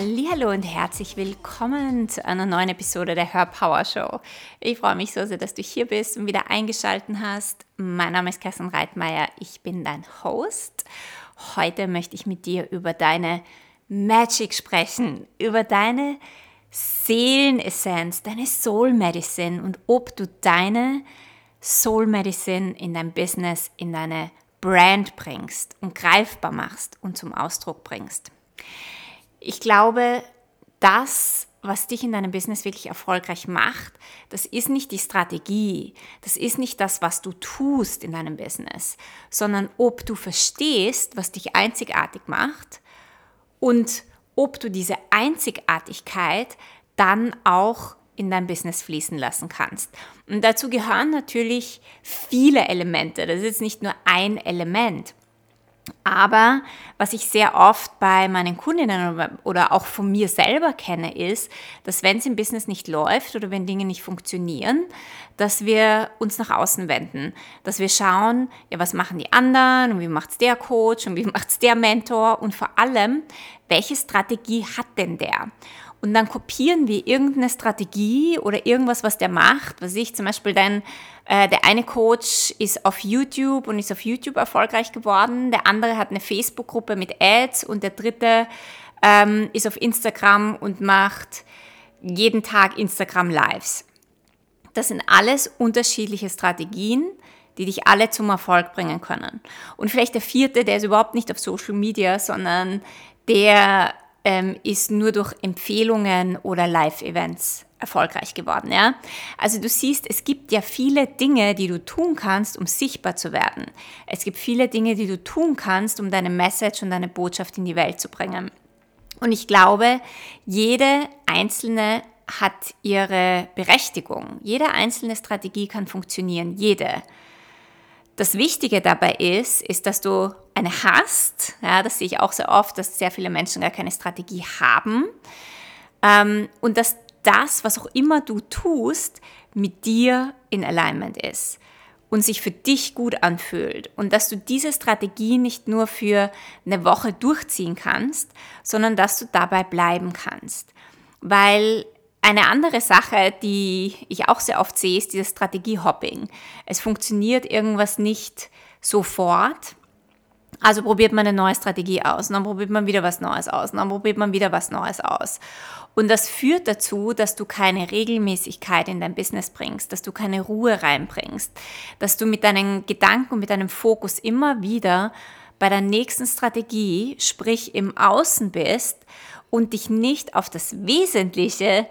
Hallo und herzlich willkommen zu einer neuen Episode der Hör Power Show. Ich freue mich so sehr, dass du hier bist und wieder eingeschaltet hast. Mein Name ist Kerstin Reitmeier, ich bin dein Host. Heute möchte ich mit dir über deine Magic sprechen, über deine Seelenessenz, deine Soul Medicine und ob du deine Soul Medicine in dein Business, in deine Brand bringst und greifbar machst und zum Ausdruck bringst. Ich glaube, das, was dich in deinem Business wirklich erfolgreich macht, das ist nicht die Strategie, das ist nicht das, was du tust in deinem Business, sondern ob du verstehst, was dich einzigartig macht und ob du diese Einzigartigkeit dann auch in dein Business fließen lassen kannst. Und dazu gehören natürlich viele Elemente. Das ist jetzt nicht nur ein Element. Aber was ich sehr oft bei meinen Kundinnen oder auch von mir selber kenne, ist, dass wenn es im Business nicht läuft oder wenn Dinge nicht funktionieren, dass wir uns nach außen wenden, dass wir schauen, ja, was machen die anderen und wie macht es der Coach und wie macht es der Mentor und vor allem, welche Strategie hat denn der? Und dann kopieren wir irgendeine Strategie oder irgendwas, was der macht. Was ich zum Beispiel dann, äh, der eine Coach ist auf YouTube und ist auf YouTube erfolgreich geworden. Der andere hat eine Facebook-Gruppe mit Ads und der dritte ähm, ist auf Instagram und macht jeden Tag Instagram Lives. Das sind alles unterschiedliche Strategien, die dich alle zum Erfolg bringen können. Und vielleicht der vierte, der ist überhaupt nicht auf Social Media, sondern der ähm, ist nur durch Empfehlungen oder Live-Events erfolgreich geworden. Ja? Also du siehst, es gibt ja viele Dinge, die du tun kannst, um sichtbar zu werden. Es gibt viele Dinge, die du tun kannst, um deine Message und deine Botschaft in die Welt zu bringen. Und ich glaube, jede einzelne hat ihre Berechtigung. Jede einzelne Strategie kann funktionieren, jede. Das Wichtige dabei ist, ist, dass du eine hast. Ja, das sehe ich auch sehr oft, dass sehr viele Menschen gar keine Strategie haben. Ähm, und dass das, was auch immer du tust, mit dir in Alignment ist und sich für dich gut anfühlt. Und dass du diese Strategie nicht nur für eine Woche durchziehen kannst, sondern dass du dabei bleiben kannst. Weil eine andere Sache, die ich auch sehr oft sehe, ist dieses Strategiehopping. Es funktioniert irgendwas nicht sofort. Also probiert man eine neue Strategie aus und dann probiert man wieder was Neues aus und dann probiert man wieder was Neues aus. Und das führt dazu, dass du keine Regelmäßigkeit in dein Business bringst, dass du keine Ruhe reinbringst, dass du mit deinen Gedanken mit deinem Fokus immer wieder bei der nächsten Strategie, sprich im Außen bist und dich nicht auf das Wesentliche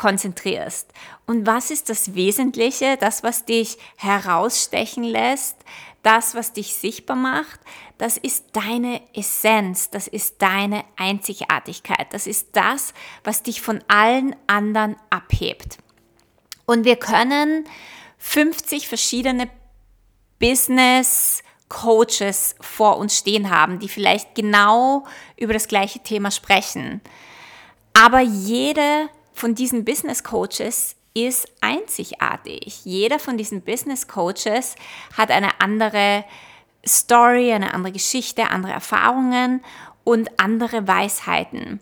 konzentrierst. Und was ist das Wesentliche, das, was dich herausstechen lässt, das, was dich sichtbar macht? Das ist deine Essenz, das ist deine Einzigartigkeit, das ist das, was dich von allen anderen abhebt. Und wir können 50 verschiedene Business Coaches vor uns stehen haben, die vielleicht genau über das gleiche Thema sprechen. Aber jede von diesen Business Coaches ist einzigartig. Jeder von diesen Business Coaches hat eine andere Story, eine andere Geschichte, andere Erfahrungen und andere Weisheiten.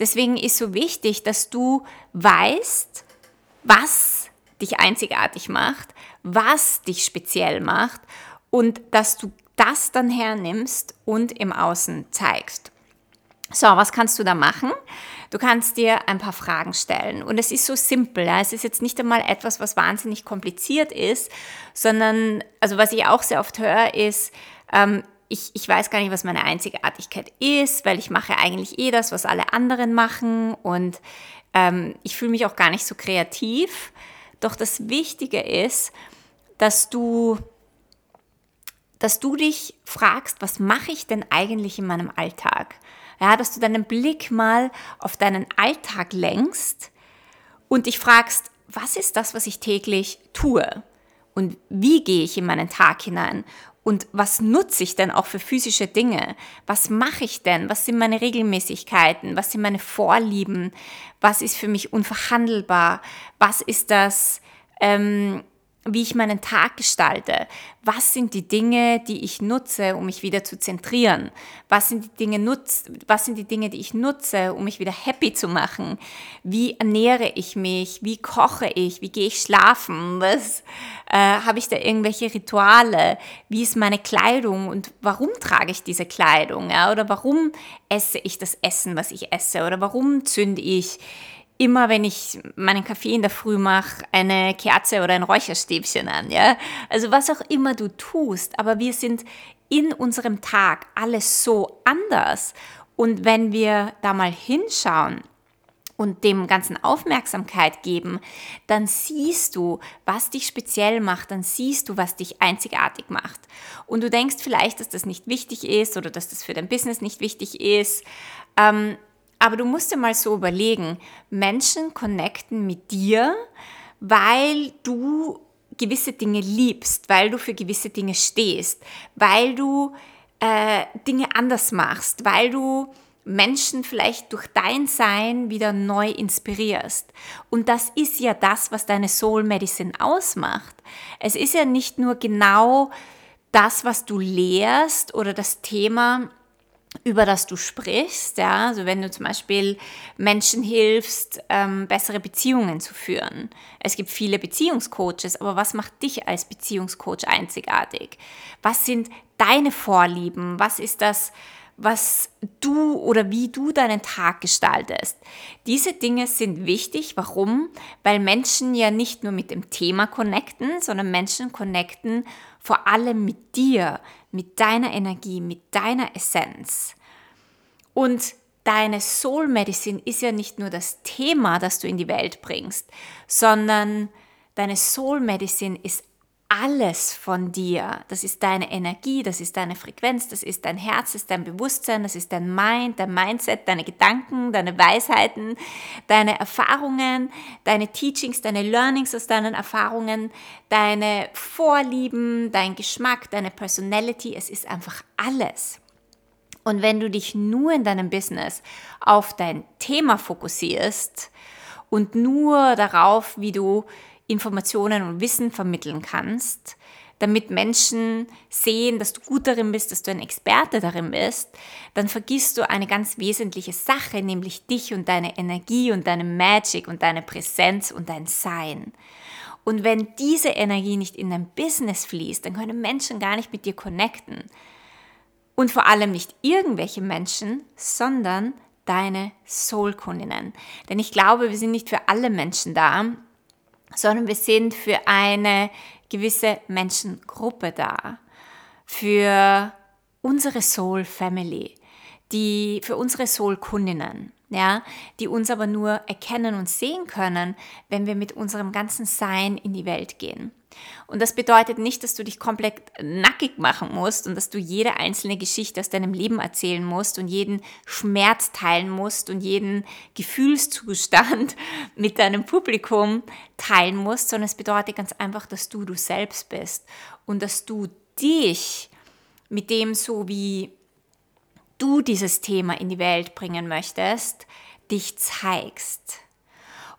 Deswegen ist so wichtig, dass du weißt, was dich einzigartig macht, was dich speziell macht und dass du das dann hernimmst und im Außen zeigst. So, was kannst du da machen? Du kannst dir ein paar Fragen stellen. Und es ist so simpel. Es ist jetzt nicht einmal etwas, was wahnsinnig kompliziert ist, sondern, also was ich auch sehr oft höre, ist, ähm, ich, ich weiß gar nicht, was meine Einzigartigkeit ist, weil ich mache eigentlich eh das, was alle anderen machen. Und ähm, ich fühle mich auch gar nicht so kreativ. Doch das Wichtige ist, dass du dass du dich fragst, was mache ich denn eigentlich in meinem Alltag? Ja, dass du deinen Blick mal auf deinen Alltag lenkst und dich fragst, was ist das, was ich täglich tue? Und wie gehe ich in meinen Tag hinein? Und was nutze ich denn auch für physische Dinge? Was mache ich denn? Was sind meine Regelmäßigkeiten? Was sind meine Vorlieben? Was ist für mich unverhandelbar? Was ist das, ähm, wie ich meinen Tag gestalte. Was sind die Dinge, die ich nutze, um mich wieder zu zentrieren? Was sind die Dinge, nutz, was sind die, Dinge die ich nutze, um mich wieder happy zu machen? Wie ernähre ich mich? Wie koche ich? Wie gehe ich schlafen? Was äh, habe ich da irgendwelche Rituale? Wie ist meine Kleidung und warum trage ich diese Kleidung? Ja? Oder warum esse ich das Essen, was ich esse? Oder warum zünde ich immer, wenn ich meinen Kaffee in der Früh mache, eine Kerze oder ein Räucherstäbchen an, ja. Also was auch immer du tust, aber wir sind in unserem Tag alles so anders. Und wenn wir da mal hinschauen und dem Ganzen Aufmerksamkeit geben, dann siehst du, was dich speziell macht, dann siehst du, was dich einzigartig macht. Und du denkst vielleicht, dass das nicht wichtig ist oder dass das für dein Business nicht wichtig ist. Ähm, aber du musst dir mal so überlegen, Menschen connecten mit dir, weil du gewisse Dinge liebst, weil du für gewisse Dinge stehst, weil du äh, Dinge anders machst, weil du Menschen vielleicht durch dein Sein wieder neu inspirierst. Und das ist ja das, was deine Soul Medicine ausmacht. Es ist ja nicht nur genau das, was du lehrst oder das Thema, über das du sprichst. Ja? Also wenn du zum Beispiel Menschen hilfst, ähm, bessere Beziehungen zu führen. Es gibt viele Beziehungscoaches, aber was macht dich als Beziehungscoach einzigartig? Was sind deine Vorlieben? Was ist das, was du oder wie du deinen Tag gestaltest. Diese Dinge sind wichtig. Warum? Weil Menschen ja nicht nur mit dem Thema connecten, sondern Menschen connecten vor allem mit dir, mit deiner Energie, mit deiner Essenz. Und deine Soul Medicine ist ja nicht nur das Thema, das du in die Welt bringst, sondern deine Soul Medicine ist alles von dir. Das ist deine Energie, das ist deine Frequenz, das ist dein Herz, das ist dein Bewusstsein, das ist dein Mind, dein Mindset, deine Gedanken, deine Weisheiten, deine Erfahrungen, deine Teachings, deine Learnings aus deinen Erfahrungen, deine Vorlieben, dein Geschmack, deine Personality. Es ist einfach alles. Und wenn du dich nur in deinem Business auf dein Thema fokussierst und nur darauf, wie du Informationen und Wissen vermitteln kannst, damit Menschen sehen, dass du gut darin bist, dass du ein Experte darin bist, dann vergisst du eine ganz wesentliche Sache, nämlich dich und deine Energie und deine Magic und deine Präsenz und dein Sein. Und wenn diese Energie nicht in dein Business fließt, dann können Menschen gar nicht mit dir connecten. Und vor allem nicht irgendwelche Menschen, sondern deine Soul-Kundinnen. Denn ich glaube, wir sind nicht für alle Menschen da, sondern wir sind für eine gewisse Menschengruppe da, für unsere Soul Family, die für unsere Soul Kundinnen, ja, die uns aber nur erkennen und sehen können, wenn wir mit unserem ganzen Sein in die Welt gehen. Und das bedeutet nicht, dass du dich komplett nackig machen musst und dass du jede einzelne Geschichte aus deinem Leben erzählen musst und jeden Schmerz teilen musst und jeden Gefühlszustand mit deinem Publikum teilen musst, sondern es bedeutet ganz einfach, dass du du selbst bist und dass du dich mit dem so wie du dieses Thema in die Welt bringen möchtest, dich zeigst.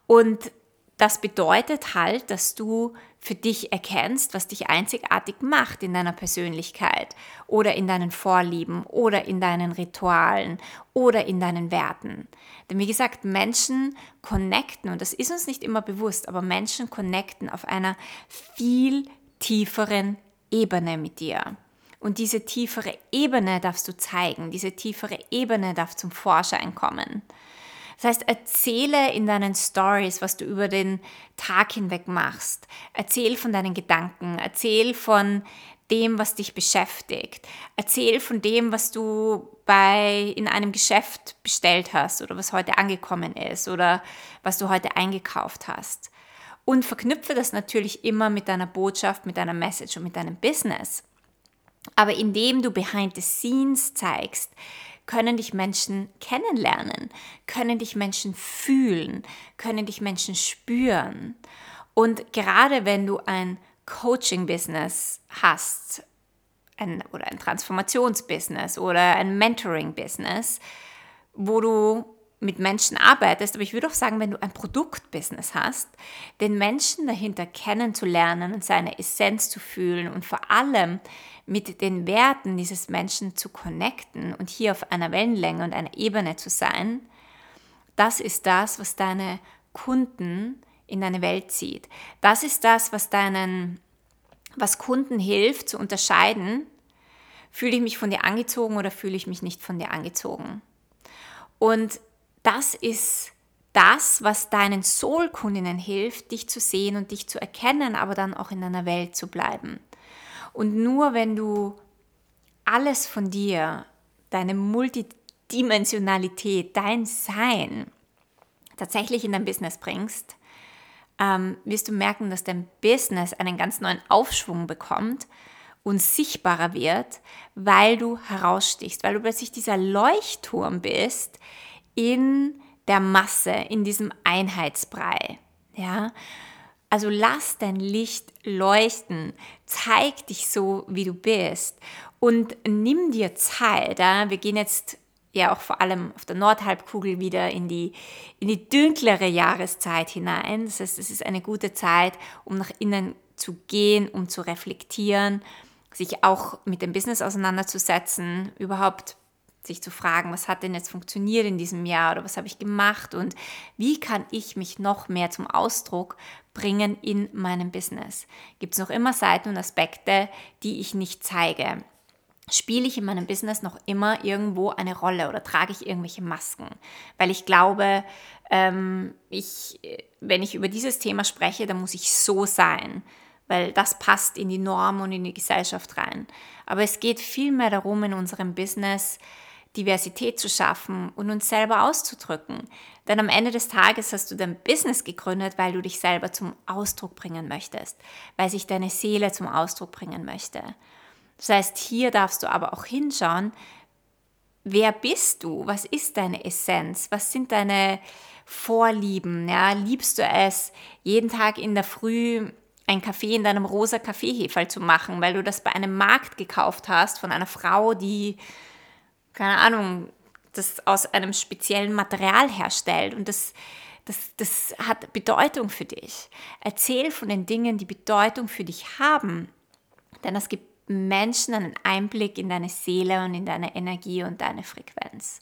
Und das bedeutet halt, dass du für dich erkennst, was dich einzigartig macht in deiner Persönlichkeit oder in deinen Vorlieben oder in deinen Ritualen oder in deinen Werten. Denn wie gesagt, Menschen connecten, und das ist uns nicht immer bewusst, aber Menschen connecten auf einer viel tieferen Ebene mit dir. Und diese tiefere Ebene darfst du zeigen, diese tiefere Ebene darf zum Vorschein kommen. Das heißt, erzähle in deinen Stories, was du über den Tag hinweg machst. Erzähl von deinen Gedanken, erzähl von dem, was dich beschäftigt. Erzähl von dem, was du bei in einem Geschäft bestellt hast oder was heute angekommen ist oder was du heute eingekauft hast. Und verknüpfe das natürlich immer mit deiner Botschaft, mit deiner Message und mit deinem Business. Aber indem du behind the scenes zeigst, können dich Menschen kennenlernen, können dich Menschen fühlen, können dich Menschen spüren. Und gerade wenn du ein Coaching-Business hast, ein, oder ein Transformationsbusiness oder ein Mentoring-Business, wo du mit Menschen arbeitest, aber ich würde auch sagen, wenn du ein Produktbusiness hast, den Menschen dahinter kennenzulernen und seine Essenz zu fühlen und vor allem mit den Werten dieses Menschen zu connecten und hier auf einer Wellenlänge und einer Ebene zu sein, das ist das, was deine Kunden in deine Welt zieht. Das ist das, was deinen, was Kunden hilft zu unterscheiden, fühle ich mich von dir angezogen oder fühle ich mich nicht von dir angezogen. Und das ist das, was deinen Soul-Kundinnen hilft, dich zu sehen und dich zu erkennen, aber dann auch in deiner Welt zu bleiben. Und nur wenn du alles von dir, deine Multidimensionalität, dein Sein tatsächlich in dein Business bringst, ähm, wirst du merken, dass dein Business einen ganz neuen Aufschwung bekommt und sichtbarer wird, weil du herausstichst, weil du plötzlich dieser Leuchtturm bist in der Masse, in diesem Einheitsbrei. Ja? Also lass dein Licht leuchten, zeig dich so, wie du bist und nimm dir Zeit. Ja? Wir gehen jetzt ja auch vor allem auf der Nordhalbkugel wieder in die, in die dunklere Jahreszeit hinein. Das heißt, es ist eine gute Zeit, um nach innen zu gehen, um zu reflektieren, sich auch mit dem Business auseinanderzusetzen, überhaupt sich zu fragen, was hat denn jetzt funktioniert in diesem Jahr oder was habe ich gemacht und wie kann ich mich noch mehr zum Ausdruck bringen in meinem Business. Gibt es noch immer Seiten und Aspekte, die ich nicht zeige? spiele ich in meinem Business noch immer irgendwo eine Rolle oder trage ich irgendwelche Masken? Weil ich glaube, ähm, ich, wenn ich über dieses Thema spreche, dann muss ich so sein, weil das passt in die Norm und in die Gesellschaft rein. Aber es geht vielmehr darum, in unserem Business Diversität zu schaffen und uns selber auszudrücken. Denn am Ende des Tages hast du dein Business gegründet, weil du dich selber zum Ausdruck bringen möchtest, weil sich deine Seele zum Ausdruck bringen möchte. Das heißt, hier darfst du aber auch hinschauen, wer bist du? Was ist deine Essenz? Was sind deine Vorlieben? Ja, liebst du es, jeden Tag in der Früh ein Kaffee in deinem rosa Kaffeeheferl zu machen, weil du das bei einem Markt gekauft hast von einer Frau, die, keine Ahnung, das aus einem speziellen Material herstellt und das, das, das hat Bedeutung für dich. Erzähl von den Dingen, die Bedeutung für dich haben, denn es gibt Menschen einen Einblick in deine Seele und in deine Energie und deine Frequenz.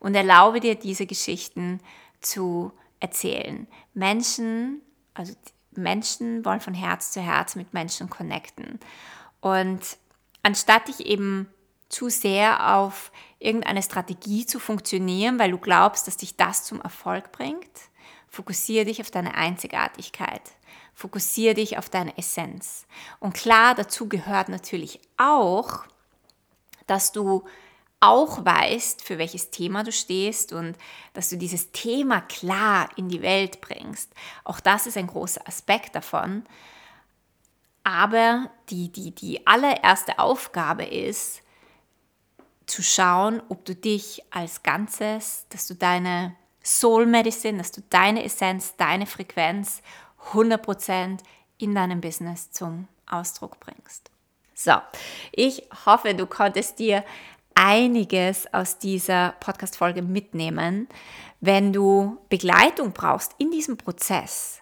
Und erlaube dir, diese Geschichten zu erzählen. Menschen, also Menschen wollen von Herz zu Herz mit Menschen connecten. Und anstatt dich eben zu sehr auf irgendeine Strategie zu funktionieren, weil du glaubst, dass dich das zum Erfolg bringt, fokussiere dich auf deine Einzigartigkeit. Fokussiere dich auf deine Essenz. Und klar, dazu gehört natürlich auch, dass du auch weißt, für welches Thema du stehst und dass du dieses Thema klar in die Welt bringst. Auch das ist ein großer Aspekt davon. Aber die, die, die allererste Aufgabe ist, zu schauen, ob du dich als Ganzes, dass du deine Soul Medicine, dass du deine Essenz, deine Frequenz 100% in deinem Business zum Ausdruck bringst. So, ich hoffe, du konntest dir einiges aus dieser Podcast-Folge mitnehmen. Wenn du Begleitung brauchst in diesem Prozess,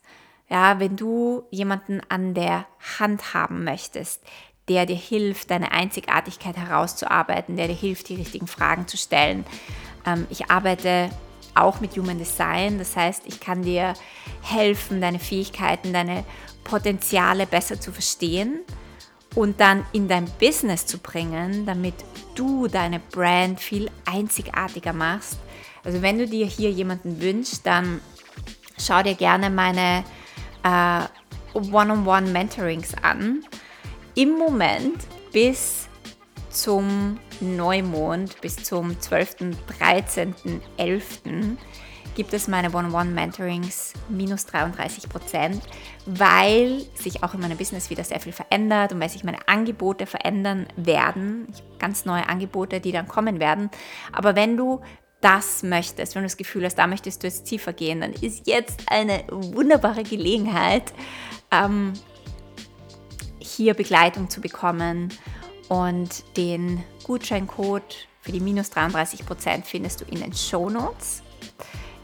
ja, wenn du jemanden an der Hand haben möchtest, der dir hilft, deine Einzigartigkeit herauszuarbeiten, der dir hilft, die richtigen Fragen zu stellen. Ähm, ich arbeite auch mit Human Design. Das heißt, ich kann dir helfen, deine Fähigkeiten, deine Potenziale besser zu verstehen und dann in dein Business zu bringen, damit du deine Brand viel einzigartiger machst. Also wenn du dir hier jemanden wünschst, dann schau dir gerne meine äh, One-on-One-Mentorings an. Im Moment bis zum Neumond bis zum 12., 13., 11. gibt es meine One-on-One-Mentorings minus 33 Prozent, weil sich auch in meinem Business wieder sehr viel verändert und weil sich meine Angebote verändern werden. Ganz neue Angebote, die dann kommen werden. Aber wenn du das möchtest, wenn du das Gefühl hast, da möchtest du jetzt tiefer gehen, dann ist jetzt eine wunderbare Gelegenheit, ähm, hier Begleitung zu bekommen und den Gutscheincode für die minus 33% findest du in den Show Notes.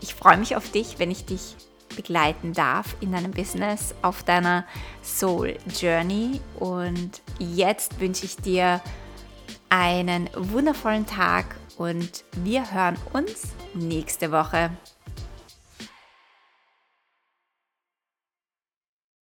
Ich freue mich auf dich, wenn ich dich begleiten darf in deinem Business, auf deiner Soul Journey. Und jetzt wünsche ich dir einen wundervollen Tag und wir hören uns nächste Woche.